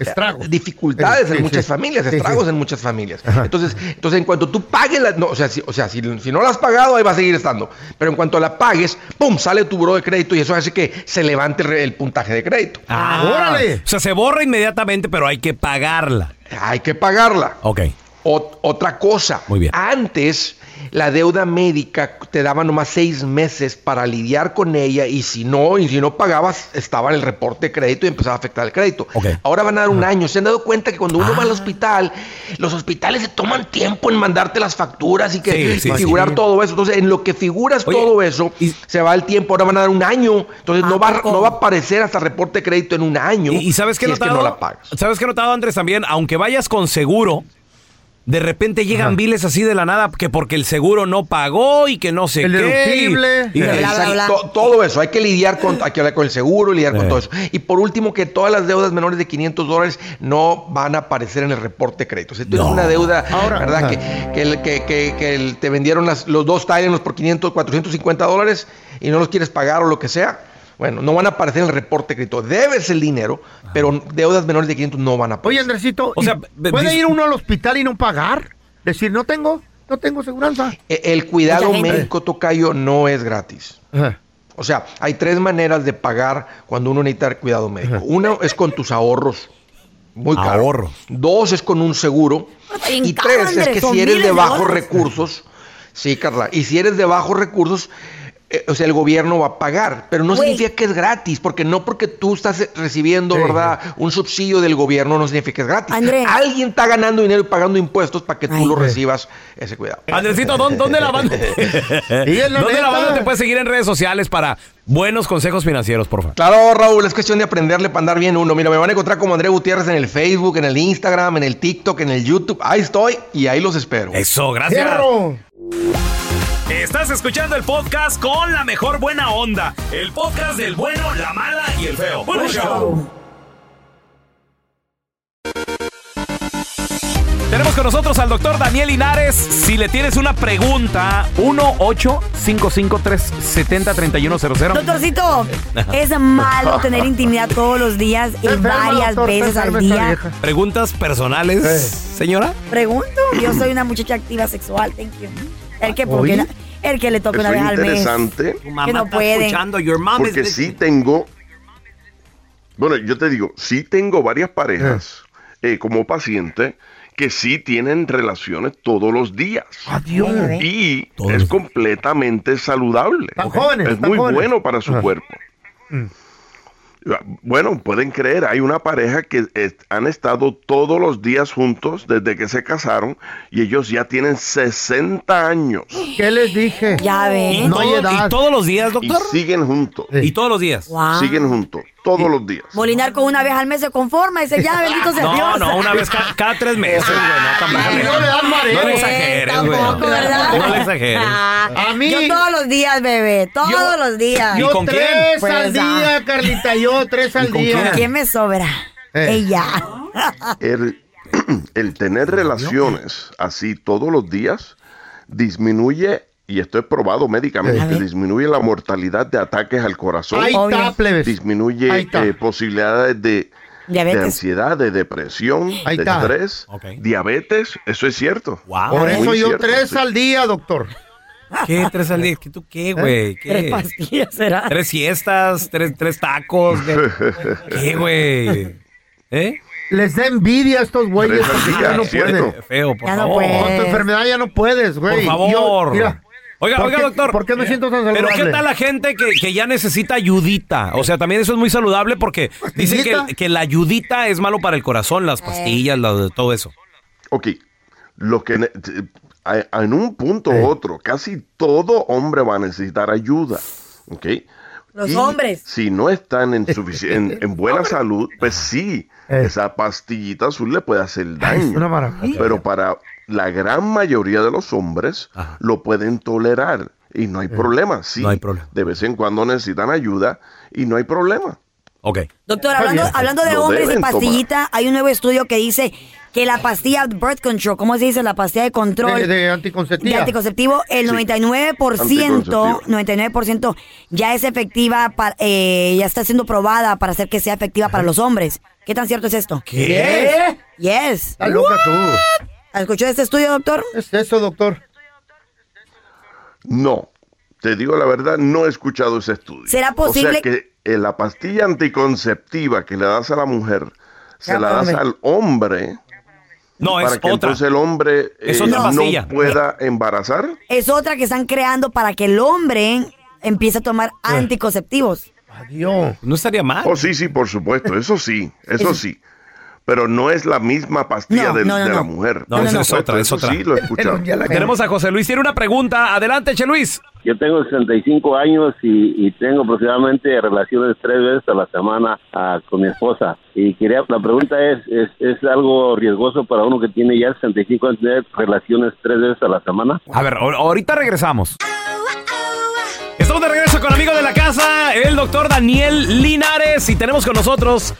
Estragos. dificultades Sí, en sí, muchas sí. familias, estragos sí. en muchas familias. Entonces, entonces, en cuanto tú pagues la, no, o sea, si, o sea, si, si no la has pagado, ahí va a seguir estando. Pero en cuanto la pagues, pum, sale tu buró de crédito y eso hace que se levante el, puntaje de crédito. Ah, O sea, se borra inmediatamente, pero hay que pagarla. Hay que pagarla. Ok. Ot- otra cosa. Muy bien. Antes, la deuda médica te daba nomás seis meses para lidiar con ella y si no, y si no pagabas, estaba en el reporte de crédito y empezaba a afectar el crédito. Ahora van a dar un año. Se han dado cuenta que cuando uno Ah. va al hospital, los hospitales se toman tiempo en mandarte las facturas y que Sí, figurar sí. todo eso. Entonces, en lo que figuras todo eso, se va el tiempo. Ahora van a dar un año. Entonces, no, va, no va a aparecer hasta el reporte de crédito en un año. ¿Y, y sabes qué he si es que notado? no la pagas. ¿Sabes qué he notado, Andrés, también? Aunque vayas con seguro, de repente llegan biles así de la nada, que porque el seguro no pagó y que no sé El qué. y- y- Exacto, to- Todo eso, hay que lidiar con, hay que hablar con el seguro, lidiar con todo eso. Y por último, que todas las deudas menores de 500 dólares no van a aparecer en el reporte de crédito. Si tú tienes una deuda, ¿verdad? Que, que, el- que- que- que el- te vendieron las- los dos Tylenol por 500, 450 dólares y no los quieres pagar o lo que sea. Bueno, no van a aparecer en el reporte de crédito. Debes el dinero, pero deudas menores de 500 no van a aparecer. Oye, Andresito, O sea, ¿y be- ¿puede ir uno al hospital y no pagar? Decir, no tengo, no tengo seguranza. E- El cuidado médico tocayo no es gratis. O sea, hay tres maneras de pagar cuando uno necesita cuidado médico. Una es con tus ahorros. Muy caro. Ahorros. Dos es con un seguro. Y caro, tres es que si eres de bajos recursos. Sí, Carla. Y si eres de bajos recursos, eh, o sea, el gobierno va a pagar. Pero no significa que es gratis, porque no porque tú estás eh, recibiendo, ¿verdad? Un subsidio del gobierno no significa que es gratis. Andrés. Alguien está ganando dinero y pagando impuestos para que tú lo recibas ese cuidado. Andresito, ¿dónde, dónde la banda? <laughs> ¿Dónde la banda te puede seguir en redes sociales para buenos consejos financieros, por favor? Claro, Raúl, es cuestión de aprenderle para andar bien uno. Mira, me van a encontrar como André Gutiérrez en el Facebook, en el Instagram, en el TikTok, en el YouTube. Ahí estoy y ahí los espero. Eso, gracias. Estás escuchando el podcast con la mejor buena onda. El podcast del bueno, la mala y el feo. Buen show. Tenemos con nosotros al doctor Daniel Linares. Si le tienes una pregunta, 1-855-370-3100. Doctorcito, Ajá. <laughs> es malo tener intimidad todos los días y varias veces al día. Preguntas personales, señora. Pregunto, yo soy una muchacha activa sexual, thank you. El que, porque el que le toca una vez es al mes. interesante. Que no pueden. Porque sí tengo. Bueno, yo te digo, sí tengo varias parejas eh, como paciente que sí tienen relaciones todos los días. Adiós. Y es completamente saludable. Están jóvenes, es están muy jóvenes. bueno para su Ajá. cuerpo. Bueno, pueden creer, hay una pareja que eh, han estado todos los días juntos desde que se casaron y ellos ya tienen 60 años. ¿Qué les dije? Ya ven. ¿Y, todo- y todos los días, Y doctor? siguen juntos. Y todos los días. Wow. Siguen juntos, todos los días. Molinar con una vez al mes se conforma y dice, ya, <laughs> bendito sea No, Dios. no, una vez ca- cada, tres meses, güey. No, tampoco. no le dan mareo. No le Eh, exageres, güey. tampoco, ¿verdad? No le exageres. <laughs> A mí- Yo todos los días, bebé. Todos Yo- los días. Yo tres Pues, al ah, día, Carlita, yo tres al día. ¿Quién me sobra? Ella. El, <clears throat> el tener relaciones así todos los días disminuye, y esto es probado médicamente, disminuye la mortalidad de ataques al corazón. Ahí está, plebes. Disminuye Ahí está. eh, posibilidades de, ansiedad, de depresión, Ahí de está. estrés, diabetes, eso es cierto. Por eso Muy yo cierto, tres sí. al día, doctor. ¿Qué? ¿Tres al día? ¿Qué, ¿Tú qué, güey? ¿Qué? Tres pastillas será. ¿Tres siestas? ¿Tres, tres tacos? ¿Qué, <laughs> ¿Qué, güey? ¿Eh? Les da envidia a estos güeyes. Ya no pueden. Feo, por Ya no favor. Con tu enfermedad ya no puedes, güey. Por Yo- favor. mira, Oiga, ¿por oiga, qué- doctor. ¿Por qué me siento tan Pero saludable? ¿qué tal la gente que, que ya necesita ayudita? O sea, también eso es muy saludable porque dicen ¿Pastillita? que, que la ayudita es malo para el corazón, las pastillas, la- todo eso. Ok, lo que en un punto u otro, casi todo hombre va a necesitar ayuda. Ok. Los Y hombres. Si no están en, en, <laughs> en buena salud, pues sí, esa pastillita azul le puede hacer daño. una maravilla. Pero para la gran mayoría de los hombres lo pueden tolerar y no hay problema. Sí, de vez en cuando necesitan ayuda y no hay problema. Ok. Doctor, hablando, hablando de Lo hombres y tomar. pastillita, hay un nuevo estudio que dice que la pastilla birth control, ¿cómo se dice? La pastilla de control De, de anticonceptiva. de anticonceptivo, el 99%, 99% ya es efectiva, para, eh, ya está siendo probada para hacer que sea efectiva para los hombres. ¿Qué tan cierto es esto? ¿Qué? Yes. Estás loca tú. ¿Escuchó este estudio, doctor? Es eso, doctor. No, te digo la verdad, no he escuchado ese estudio. ¿Será O posible- sea que eh, la pastilla anticonceptiva que le das a la mujer, se la das al hombre. No, para es que otra. entonces el hombre Es eh, otra no pueda embarazar. Es otra que están creando para que el hombre empiece a tomar anticonceptivos. Adiós. No estaría mal. Oh, sí, sí, por supuesto, eso sí, eso sí. Pero no es la misma pastilla No, del- no, no, de no. la mujer. No, esa es otra, es eso otra. Sí, lo he escuchado. Tenemos a José Luis, tiene una pregunta. Adelante, Che Luis. Yo tengo 65 años y, y tengo aproximadamente relaciones tres veces a la semana ah, con mi esposa. Y quería, la pregunta es, es, ¿es algo riesgoso para uno que tiene ya 65 años tener relaciones tres veces a la semana? A ver, ahor- ahorita regresamos. Estamos de regreso con amigo de la casa, el doctor Daniel Linares. Y tenemos con nosotros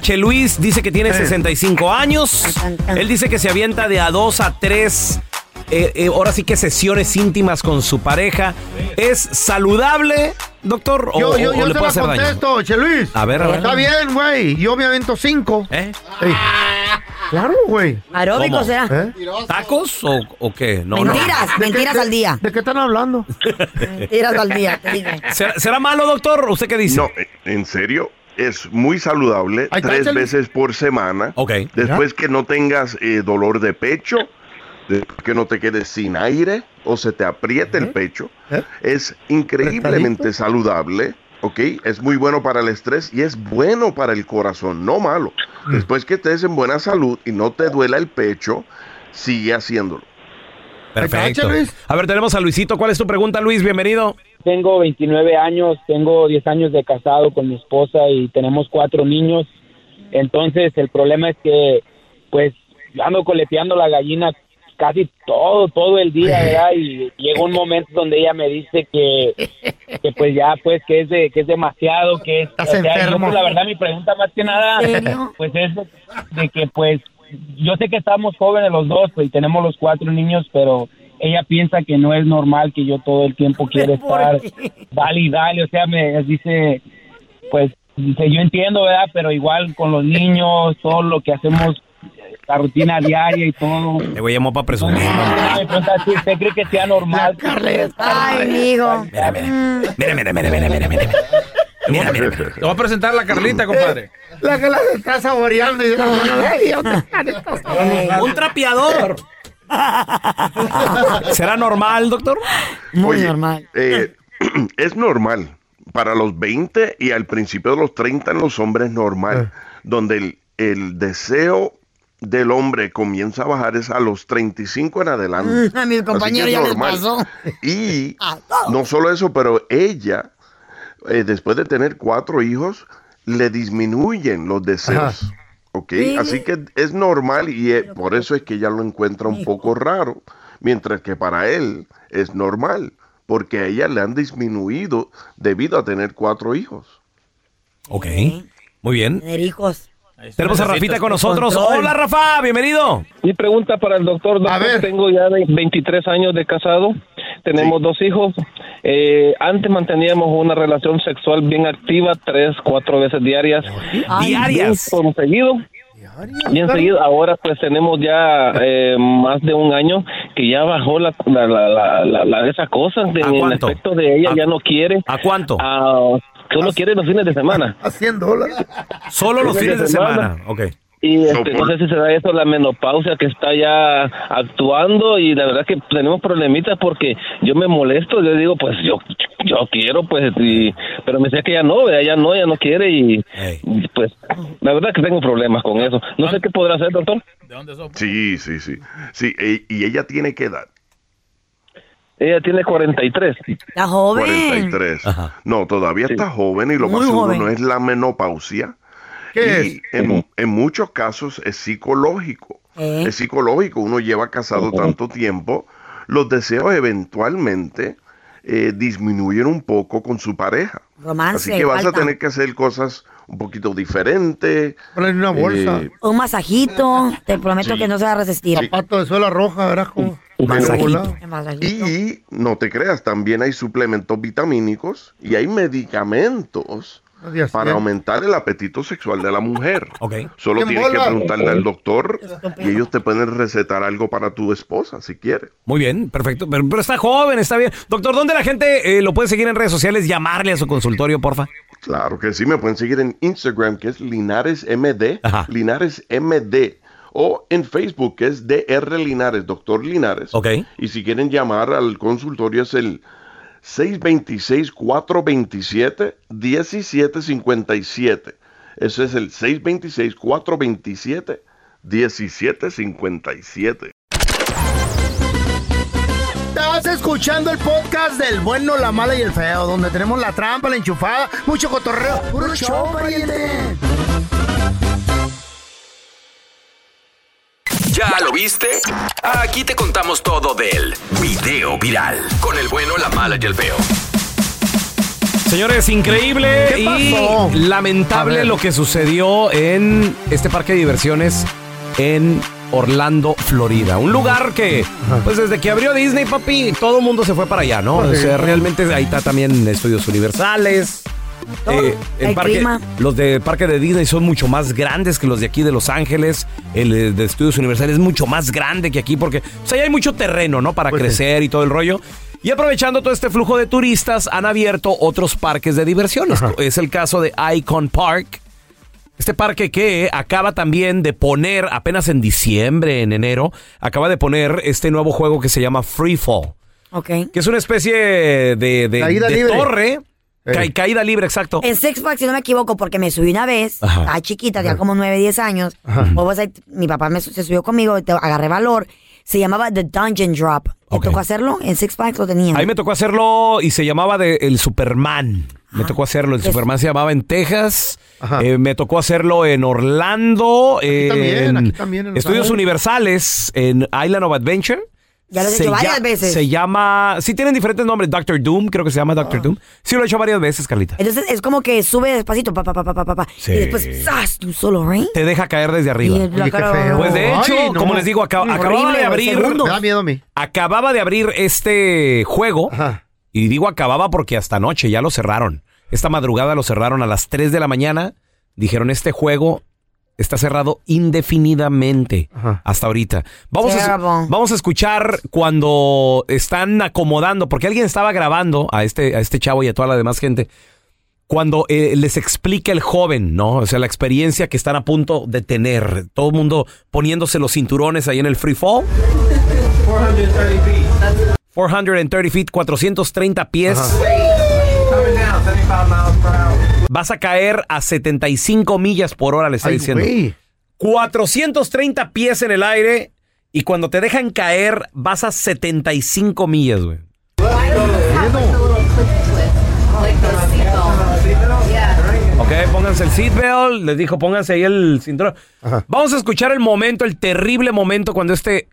Che Luis, dice que tiene 65 años. Él dice que se avienta de a dos a tres. eh, eh, ahora sí que sesiones íntimas con su pareja. ¿Es saludable, doctor? ¿O, Yo, yo, o yo le se puede la hacer daño? contesto, Che Luis. A ver, a ver. Está bien, güey. Yo me avento cinco. ¿Eh? Ey. Claro, güey. Aeróbico ¿Cómo? será. ¿Eh? ¿Tacos o, o qué? No, no. Mentiras, mentiras al día. ¿De qué están hablando? Mentiras al día, te digo. <laughs> ¿Será, será malo, doctor? ¿Usted qué dice? No, eh, en serio, es muy saludable tres veces por semana. Ok. Después que no tengas eh, dolor de pecho, después que no te quedes sin aire o se te apriete el pecho, es increíblemente saludable. ¿Ok? Es muy bueno para el estrés y es bueno para el corazón, no malo. Mm. Después que estés en buena salud y no te duela el pecho, sigue haciéndolo. Perfecto. A ver, tenemos a Luisito. ¿Cuál es tu pregunta, Luis? Bienvenido. Tengo 29 años, tengo 10 años de casado con mi esposa y tenemos cuatro niños. Entonces, el problema es que, pues, ando coleteando la gallina casi todo, todo el día, <laughs> ¿verdad? Y llega un momento donde ella me dice que, que pues ya, pues, que es, de, que es demasiado, que es... Estás o sea, yo, pues, la verdad, mi pregunta más que nada, pues, es de, de que, pues, yo sé que estamos jóvenes los dos pues, y tenemos los cuatro niños, pero ella piensa que no es normal que yo todo el tiempo quiera estar dale y dale, o sea, me dice, pues, dice, yo entiendo, ¿verdad? Pero igual con los niños, todo lo que hacemos, la rutina diaria y todo. Te voy a llamar para presumir. Me pregunta si usted cree que sea normal. Ay, amigo. Mira, mira, mira, mira, mira, mira. Mira, mira, mira. Te voy a presentar a la Carlita, compadre. La que la está saboreando. Y... <laughs> Un trapeador. <laughs> ¿Será normal, doctor? Muy Oye, normal. eh, <clears throat> es normal. Para los 20 y al principio de los 30 en los hombres es normal. Donde el, el deseo del hombre comienza a bajar es a los 35 en adelante. <laughs> A mis compañeros ya les pasó. Y <laughs> no solo eso, pero ella, eh, después de tener cuatro hijos, le disminuyen los deseos. ¿Ok? Really? Así que es normal y eh, por eso es que ella lo encuentra un poco raro, mientras que para él es normal, porque a ella le han disminuido debido a tener cuatro hijos. Ok. Muy bien. Tener hijos. Tenemos a Rafita con nosotros. Control. Hola, Rafa, bienvenido. Mi pregunta para el doctor, doctor tengo ya de 23 años de casado, tenemos dos hijos. Eh, antes manteníamos una relación sexual bien activa, tres, cuatro veces diarias. Ay. Diarias. Bien por seguido. Bien seguido. Ahora pues tenemos ya eh, más de un año que ya bajó la, la, la, la, la- la- esa cosa. De, ¿A en el aspecto de ella ya no quiere. ¿A cuánto? Ah, solo quiere los fines de semana. A 100 dólares. Solo los fines de semana. Ok. Y este, no sé si se da eso la menopausia que está ya actuando y la verdad que tenemos problemitas porque yo me molesto, yo digo pues yo yo quiero pues y, pero me dice que ya no, ya no, ya no quiere y, pues la verdad que tengo problemas con eso. No sé qué podrá hacer, doctor. Sí, sí, sí. Sí, e- y ella tiene que edad. Ella tiene 43. Está joven. 43. No, todavía está joven y lo Muy más seguro joven. no es la menopausia. y en, en muchos casos es psicológico. ¿Eh? Es psicológico. Uno lleva casado tanto tiempo, los deseos eventualmente eh, disminuyen un poco con su pareja. Romance, Así que vas falta. a tener que hacer cosas un poquito diferentes. Ponerle una bolsa. Eh, Un masajito, te prometo Sí. que no se va a resistir. Zapato de suela roja, verás cómo. Masajito. Y no te creas, también hay suplementos vitamínicos y hay medicamentos Dios para aumentar el apetito sexual de la mujer. Solo ¡Qué tienes que preguntarle al doctor y ellos te pueden recetar algo para tu esposa si quieres. Muy bien, perfecto. Pero, pero está joven, está bien. Doctor, ¿dónde la gente eh, lo puede seguir en redes sociales? Llamarle a su consultorio, porfa. Claro que sí, me pueden seguir en Instagram que es Linares MD, Linares MD. O en Facebook que es DR Linares, Doctor Linares. Ok. Y si quieren llamar al consultorio es el 626-427-1757. Ese es el 626-427-1757. Estás escuchando el podcast del bueno, la mala y el feo, donde tenemos la trampa, la enchufada, mucho cotorreo. ¡Puro show, pariente! ¿Ya lo viste? Aquí te contamos todo del video viral. Con el bueno, la mala y el feo. Señores, increíble ¿Qué y pasó? Lamentable lo que sucedió en este parque de diversiones en Orlando, Florida. Un lugar que, pues desde que abrió Disney, papi, todo el mundo se fue para allá, ¿no? O sea, realmente ahí está también estudios universales. Eh, el el parque- clima. los de parque de Disney son mucho más grandes que los de aquí de Los Ángeles. El eh, de estudios universales es mucho más grande que aquí porque o sea, ahí hay mucho terreno, ¿no? Para Pues crecer y todo el rollo. Y aprovechando todo este flujo de turistas, han abierto otros parques de diversiones. Es el caso de Icon Park. Este parque que acaba también de poner, apenas en diciembre, en enero, acaba de poner este nuevo juego que se llama Free Fall. Ok. Que es una especie de, de- de torre. Ca- caída libre, exacto. En Six Flags, si no me equivoco, porque me subí una vez, Ajá. estaba chiquita, tenía como 9, 10 años. Pues, ahí, mi papá me, se subió conmigo, te- agarré valor. Se llamaba The Dungeon Drop. ¿Te tocó hacerlo? En Six Flags lo tenían. Ahí me tocó hacerlo y se llamaba de el Superman. Me tocó hacerlo. El Es- Superman se llamaba en Texas. Eh, me tocó hacerlo en Orlando. también, en aquí también en Los Estudios. Universales en Island of Adventure. Ya lo he Se hecho varias veces. Se llama. Sí, tienen diferentes nombres. Doctor Doom, creo que se llama Doctor Doom. Sí, lo he hecho varias veces, Carlita. Entonces es como que sube despacito, pa, pa, pa, pa, pa, pa, pa. Sí. Y después, ¡zas! Tú solo, ¿right? Te deja caer desde arriba. Y la cara- Pues de hecho, Ay, no. como les digo, acá- Mm, acababa horrible, de abrir. Me da miedo a mí. Acababa de abrir este juego. Y digo acababa porque hasta anoche ya lo cerraron. Esta madrugada lo cerraron a las 3 de la mañana. Dijeron, este juego está cerrado indefinidamente hasta ahorita. Vamos a, vamos a escuchar cuando están acomodando, porque alguien estaba grabando a este, a este chavo y a toda la demás gente. Cuando eh, les explica el joven, ¿no? O sea, la experiencia que están a punto de tener. Todo el mundo poniéndose los cinturones ahí en el free fall. 430 feet, 430 pies. Vas a caer a 75 millas por hora, le está Ay, diciendo. güey. 430 pies en el aire y cuando te dejan caer vas a 75 millas, güey. Ok, pónganse el seatbelt. Les dijo, pónganse ahí el cinturón. Vamos a escuchar el momento, el terrible momento cuando este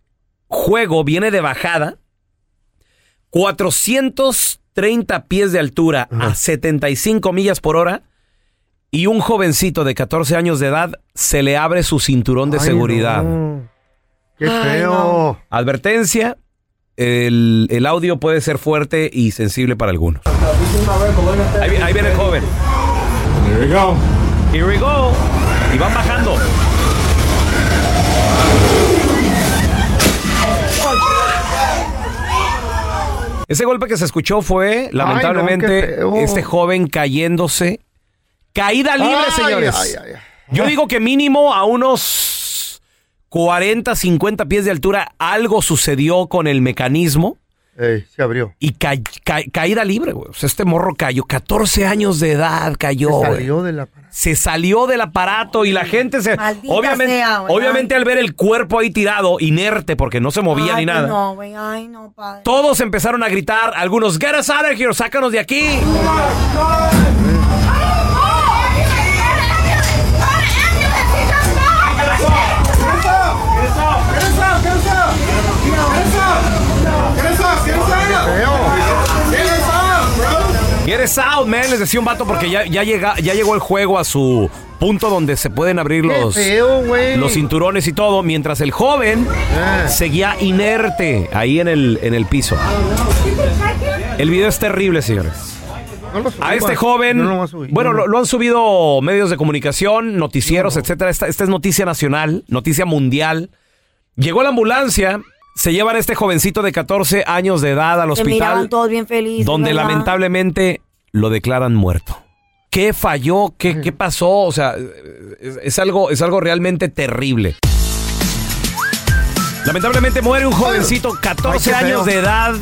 juego viene de bajada. 430 pies de altura a 75 millas por hora. Y un jovencito de 14 años de edad se le abre su cinturón de Ay, seguridad. no. Qué Ay, feo. Advertencia, el, el audio puede ser fuerte y sensible para algunos. Ahí, ahí viene el joven. Here we go. Here we go. Y van bajando. Ese golpe que se escuchó fue, lamentablemente, este joven cayéndose. Caída libre, Ay, señores. ay. Yo digo que mínimo a unos 40, 50 pies de altura algo sucedió con el mecanismo. Ey, se abrió. Y ca- ca- caída libre, güey. O sea, este morro cayó. 14 años de edad cayó. Se salió de la... Se salió del aparato y la gente se. Maldita Obviamente, sea, obviamente al ver el cuerpo ahí tirado, inerte, porque no se movía Ay, ni nada. No, güey, ay, no, padre. Todos empezaron a gritar. Algunos, get us out of here, sácanos de aquí. Es out, man. Les decía un vato porque ya, ya, llega, ya llegó el juego a su punto donde se pueden abrir los, feo, los cinturones y todo, mientras el joven seguía inerte ahí en el, en el piso. El video es terrible, señores. A este joven, No lo a bueno, No, lo, lo han subido medios de comunicación, noticieros, etcétera. Esta, esta es noticia nacional, noticia mundial. Llegó la ambulancia, se llevan a este jovencito de 14 años de edad al Se hospital, todos bien felices. donde ¿verdad? lamentablemente lo declaran muerto. ¿Qué falló? ¿Qué, qué pasó? O sea, es, es algo, es algo realmente terrible. Lamentablemente muere un jovencito, 14 Ay, qué años de edad,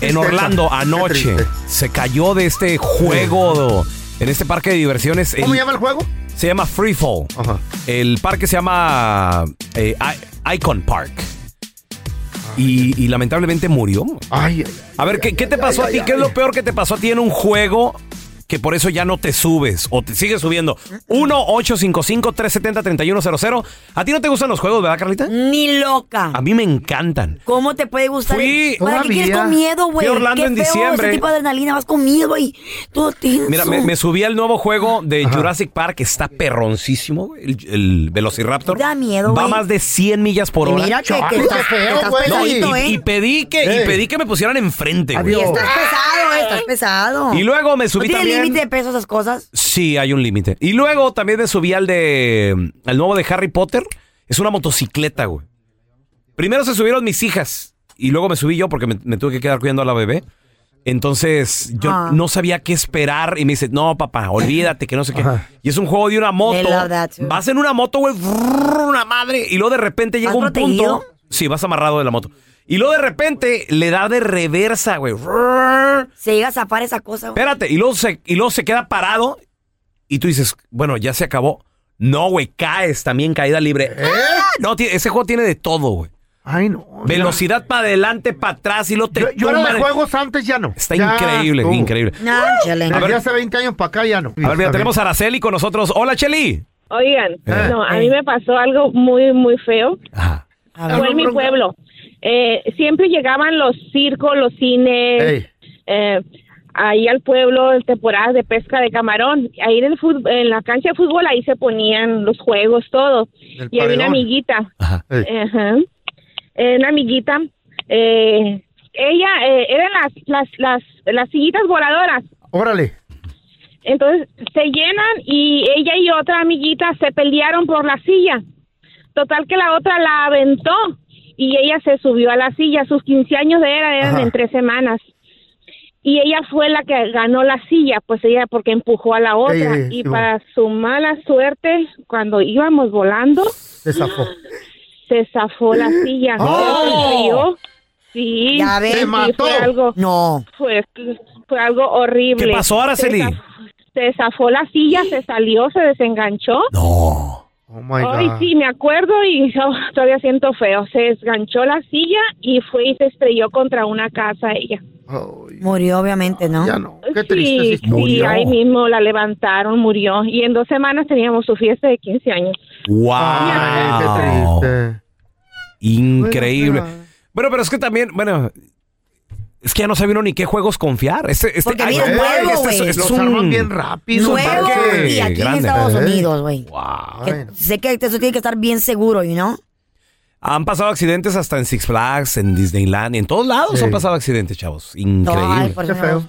en. Orlando anoche. Se cayó de este juego en este parque de diversiones. ¿Cómo El- llama el juego? Se llama Free Fall. El parque se llama eh, I- Icon Park. Y, y lamentablemente murió. Ay, A ver, ¿qué, qué te pasó a ti? ¿Qué es lo peor que te pasó a ti en un juego que por eso ya no te subes o te sigues subiendo? 1-855-370-3100. ¿A ti no te gustan los juegos, verdad, Carlita? Ni loca. A mí me encantan. ¿Cómo te puede gustar? Fui- ¿Para qué quieres con miedo, güey? Fui Orlando Qué en feo, diciembre. Ese tipo de adrenalina, vas con miedo, güey. Todo tenso. Mira, me, me subí al nuevo juego de Jurassic Park, está perroncísimo, güey, el, el Velociraptor. Da miedo, Va güey. más de 100 millas por Y hora. mira que- que estás- feo, que estás No, y, pesadito, y- ¿eh? y pedí que, y pedí que me pusieran enfrente, güey. Y estás pesado, eh, estás pesado. Y luego me subí ¿No tiene también- límite de peso esas cosas? Sí, hay un límite. Y luego también me subí al de. al nuevo de Harry Potter. Es una motocicleta, güey. Primero se subieron mis hijas. Y luego me subí yo porque me, me tuve que quedar cuidando a la bebé. Entonces, yo Ah. no sabía qué esperar. Y me dice, no, papá, olvídate que no sé qué. Y es un juego de una moto. Vas en una moto, güey, una madre. Y luego de repente llega ¿Vas un protegido? punto. Sí, vas amarrado de la moto. Y luego de repente le da de reversa, güey. Se llega a zafar esa cosa, güey. Espérate, y luego, se, y luego se queda parado y tú dices, bueno, ya se acabó. No, güey, caes también caída libre. ¡Ah! No, ese juego tiene de todo, güey. Ay, no. Velocidad para adelante, para atrás y lo te Yo, yo era de juegos antes, ya no. Está Ya increíble, estuvo. increíble. No, chale. A ver- hace 20 años para acá ya no. A ver, mira, tenemos a Araceli con nosotros. Hola, Cheli. Oigan, Eh. no, a mí me pasó algo muy, muy feo. Fue en mi pueblo. Eh, siempre llegaban los circos, los cines, eh, ahí al pueblo en temporadas de pesca de camarón. Ahí en, el fut- en la cancha de fútbol, ahí se ponían los juegos, todo. Y había una amiguita. Ajá. Eh, una amiguita. eh, ella, eh, eran las, las, las, las sillitas voladoras. Órale. Entonces se llenan y ella y otra amiguita se pelearon por la silla. Total que la otra la aventó y ella se subió a la silla. Sus 15 años de edad eran Ajá. en tres semanas. Y ella fue la que ganó la silla, pues ella porque empujó a la otra. Ey, ey, y sí, para su mala suerte, cuando íbamos volando, Se zafó. se zafó la silla. ¡Oh! Sí, Ya ves. Se mató. fue algo, No. fue, fue algo horrible. ¿Qué pasó, Araceli? Se zaf- Se zafó la silla, se salió, se desenganchó. No. Oh my Ay, God. sí, me acuerdo y <laughs> oh, todavía siento feo. Se desganchó la silla y fue y se estrelló contra una casa ella. Murió, obviamente, ¿no? Ya no. Qué Sí, triste. sí, Murió. ahí mismo la levantaron, murió. Y en dos semanas teníamos su fiesta de 15 años. ¡Wow! Ay, qué triste. Increíble. Bueno, pero es que también, bueno, es que ya no sabe uno ni qué juegos confiar. Este, este, Porque ay, mira, güey, nuevo, este es- güey. es Los un- bien rápido. Nuevo y aquí en grande. Estados Eh. Unidos, güey. Que Sé que eso tiene que estar bien seguro, ¿y no? Han pasado accidentes hasta en Six Flags, en Disneyland, y en todos lados Sí. han pasado accidentes, chavos. Increíble. Ay, por Qué feo.